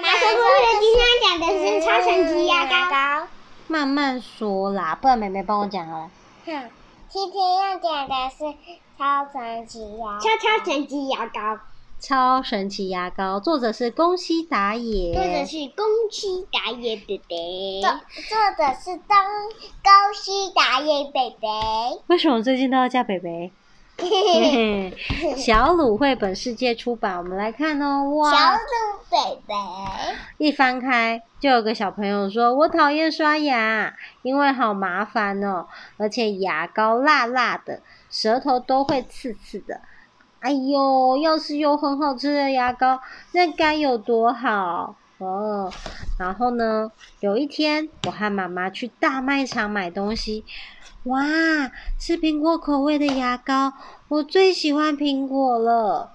妈说故事今天讲的是超神奇牙膏。慢慢说啦，不然妹妹帮我讲好了。哼，今天要讲的是超神奇牙膏。超超神奇牙膏。超神奇牙膏，作者是宫西达也。作者是宫西达也贝贝。作作者是东宫西达也贝贝。为什么最近都要叫贝贝？小鲁绘本世界出版，我们来看哦。哇！小鲁贝贝。一翻开，就有个小朋友说：“我讨厌刷牙，因为好麻烦哦，而且牙膏辣辣的，舌头都会刺刺的。”哎呦，要是有很好吃的牙膏，那该有多好哦！然后呢，有一天，我和妈妈去大卖场买东西，哇，是苹果口味的牙膏，我最喜欢苹果了。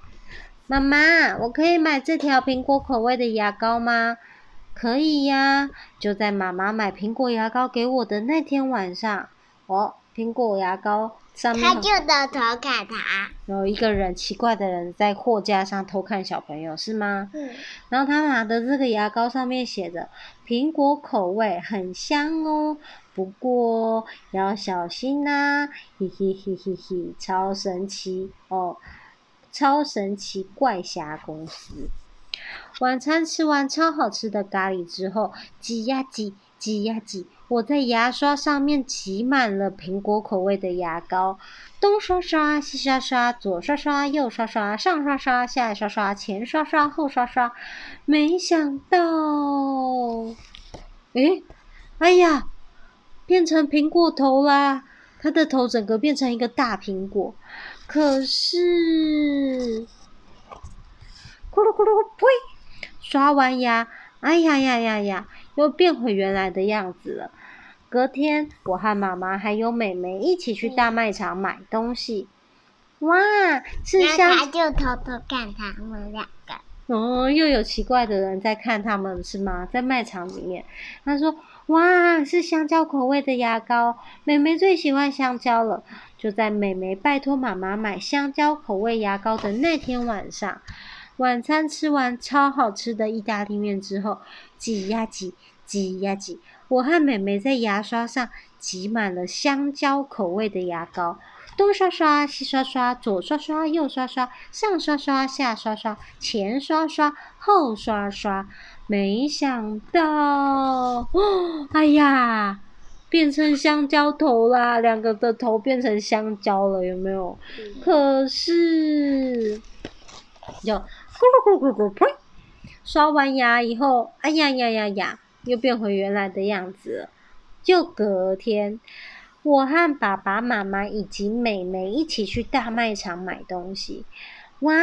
妈妈，我可以买这条苹果口味的牙膏吗？可以呀，就在妈妈买苹果牙膏给我的那天晚上，哦，苹果牙膏。上面他就在偷看他，有一个人奇怪的人在货架上偷看小朋友，是吗？嗯。然后他拿的这个牙膏上面写着苹果口味，很香哦，不过要小心呐、啊，嘿嘿嘿嘿嘿，超神奇哦，超神奇怪侠公司。晚餐吃完超好吃的咖喱之后，挤呀挤。挤呀挤，我在牙刷上面挤满了苹果口味的牙膏，东刷刷，西刷刷，左刷刷，右刷刷，上刷刷，下刷刷，前刷刷，后刷刷。没想到，诶，哎呀，变成苹果头啦！它的头整个变成一个大苹果。可是，咕噜咕噜，呸！刷完牙，哎呀呀呀呀！又变回原来的样子了。隔天，我和妈妈还有妹妹一起去大卖场买东西。哇，是香。他就偷偷看他们两个。哦，又有奇怪的人在看他们，是吗？在卖场里面。他说：“哇，是香蕉口味的牙膏，妹妹最喜欢香蕉了。”就在妹妹拜托妈妈买香蕉口味牙膏的那天晚上。晚餐吃完超好吃的意大利面之后，挤呀挤，挤呀挤，我和妹妹在牙刷上挤满了香蕉口味的牙膏，东刷刷，西刷刷，左刷刷，右刷刷，上刷刷，下刷刷，前刷刷，后刷刷。没想到，哎呀，变成香蕉头啦！两个的头变成香蕉了，有没有？嗯、可是，有。咕噜咕噜咕噜，呸！刷完牙以后，哎呀呀呀呀，又变回原来的样子了。就隔天，我和爸爸妈妈以及妹妹一起去大卖场买东西。哇，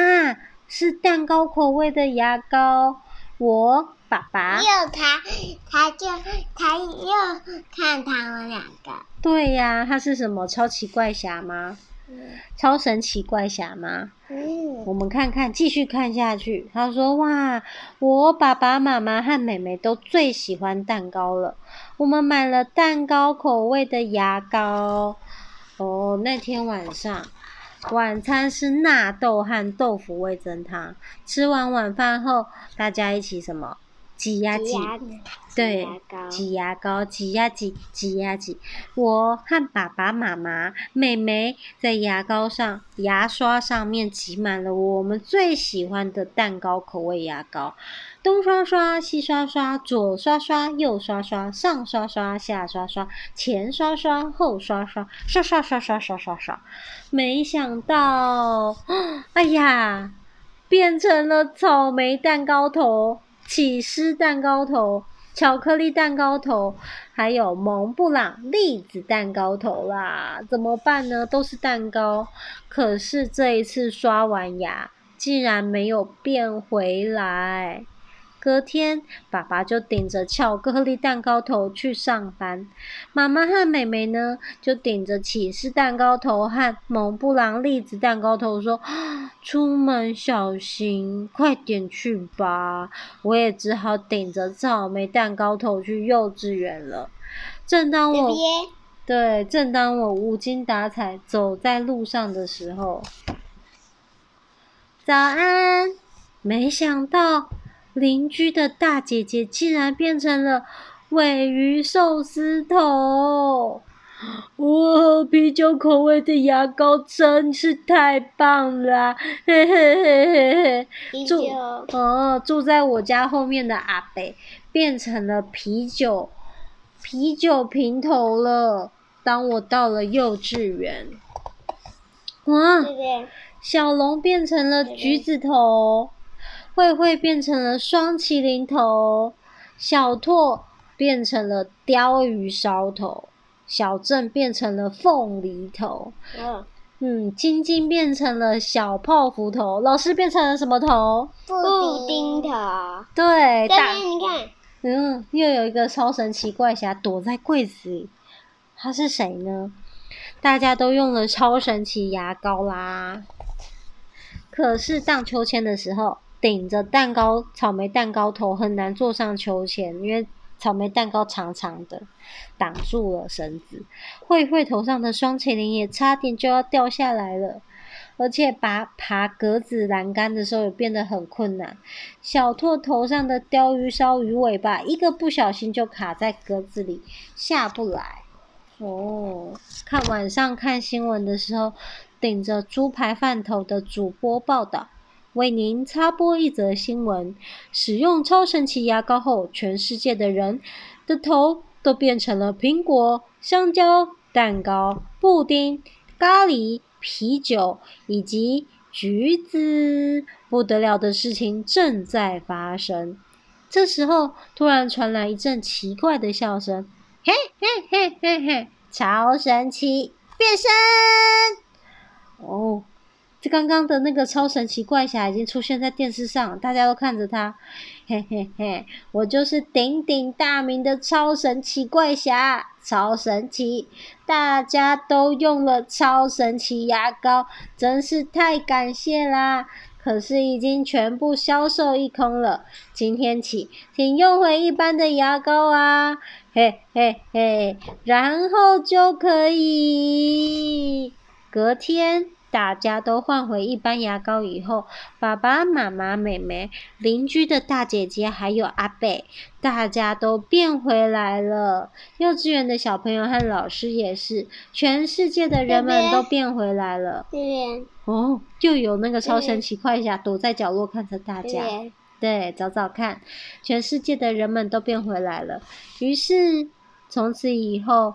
是蛋糕口味的牙膏。我爸爸又他，他就他又看他们两个。对呀，他是什么超奇怪侠吗？超神奇怪侠吗？嗯，我们看看，继续看下去。他说：“哇，我爸爸妈妈和妹妹都最喜欢蛋糕了。我们买了蛋糕口味的牙膏。哦，那天晚上晚餐是纳豆和豆腐味增汤。吃完晚饭后，大家一起什么？”挤呀挤，对，挤牙膏，挤呀挤，挤呀挤。我和爸爸妈妈、妹妹在牙膏上、牙刷上面挤满了我们最喜欢的蛋糕口味牙膏。东刷刷，西刷刷，左刷刷，右刷刷，上刷刷，下刷刷，前刷刷，后刷刷，刷刷刷刷刷刷刷。没想到，哎呀，变成了草莓蛋糕头。起司蛋糕头、巧克力蛋糕头，还有蒙布朗栗子蛋糕头啦，怎么办呢？都是蛋糕，可是这一次刷完牙，竟然没有变回来。隔天，爸爸就顶着巧克力蛋糕头去上班，妈妈和妹妹呢，就顶着起司蛋糕头和蒙布朗栗子蛋糕头说：“ 出门小心，快点去吧。”我也只好顶着草莓蛋糕头去幼稚园了。正当我对，正当我无精打采走在路上的时候，早安！没想到。邻居的大姐姐竟然变成了尾鱼寿司头！哇，啤酒口味的牙膏真是太棒了！嘿嘿嘿嘿嘿。住哦，住在我家后面的阿北变成了啤酒啤酒瓶头了。当我到了幼稚园，哇，小龙变成了橘子头，慧慧变成了双麒麟头，小拓变成了鲷鱼烧头。小镇变成了凤梨头，嗯，嗯，晶晶变成了小泡芙头，老师变成了什么头？布丁头。对，这边你看，嗯，又有一个超神奇怪侠躲在柜子里，他是谁呢？大家都用了超神奇牙膏啦，可是荡秋千的时候，顶着蛋糕草莓蛋糕头很难坐上秋千，因为。草莓蛋糕长长的，挡住了绳子。慧慧头上的双麒麟也差点就要掉下来了，而且爬爬格子栏杆的时候也变得很困难。小拓头上的鯛鱼烧鱼尾巴，一个不小心就卡在格子里，下不来。哦，看晚上看新闻的时候，顶着猪排饭头的主播报道。为您插播一则新闻：使用超神奇牙膏后，全世界的人的头都变成了苹果、香蕉、蛋糕、布丁、咖喱、啤酒以及橘子。不得了的事情正在发生。这时候，突然传来一阵奇怪的笑声：“嘿嘿嘿嘿嘿，超神奇变身！”哦。这刚刚的那个超神奇怪侠已经出现在电视上，大家都看着他，嘿嘿嘿，我就是鼎鼎大名的超神奇怪侠，超神奇！大家都用了超神奇牙膏，真是太感谢啦！可是已经全部销售一空了，今天起请用回一般的牙膏啊，嘿嘿嘿，然后就可以隔天。大家都换回一般牙膏以后，爸爸妈妈、妹妹、邻居的大姐姐还有阿贝，大家都变回来了。幼稚园的小朋友和老师也是，全世界的人们都变回来了。哦，就有那个超神奇快侠躲在角落看着大家。对，找找看，全世界的人们都变回来了。于是从此以后。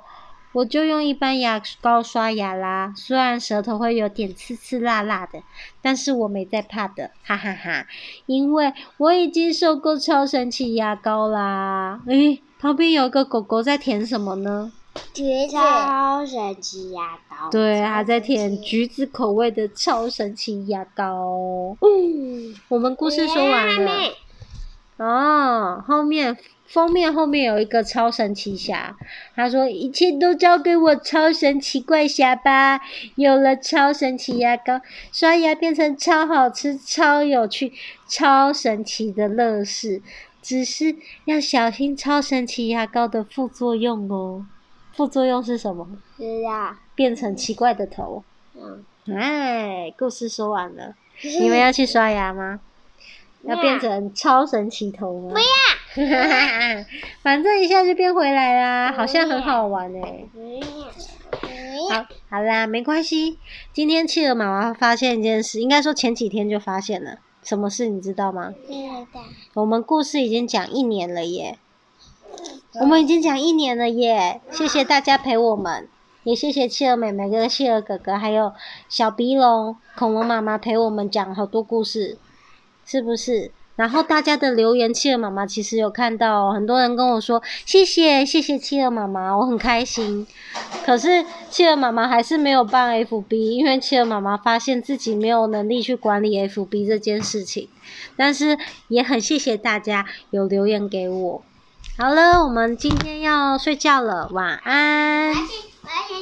我就用一般牙膏刷牙啦，虽然舌头会有点刺刺辣辣的，但是我没在怕的，哈哈哈，哈！因为我已经受够超神奇牙膏啦。诶，旁边有个狗狗在舔什么呢？橘子。超神奇牙膏。对，还在舔橘子口味的超神奇牙膏。嗯，我们故事说完了。哦，后面。封面后面有一个超神奇侠，他说：“一切都交给我超神奇怪侠吧！有了超神奇牙膏，刷牙变成超好吃、超有趣、超神奇的乐事。只是要小心超神奇牙膏的副作用哦。副作用是什么？是啊，变成奇怪的头。嗯，哎，故事说完了，你们要去刷牙吗？要变成超神奇头吗？不要。”反正一下就变回来啦，好像很好玩诶、欸。好，好啦，没关系。今天企鹅妈妈发现一件事，应该说前几天就发现了。什么事你知道吗？我们故事已经讲一年了耶。我们已经讲一年了耶，谢谢大家陪我们，也谢谢企鹅妹妹跟企鹅哥哥，还有小鼻龙、恐龙妈妈陪我们讲好多故事，是不是？然后大家的留言，企鹅妈妈其实有看到，很多人跟我说谢谢谢谢企鹅妈妈，我很开心。可是企鹅妈妈还是没有办 FB，因为企鹅妈妈发现自己没有能力去管理 FB 这件事情。但是也很谢谢大家有留言给我。好了，我们今天要睡觉了，晚安。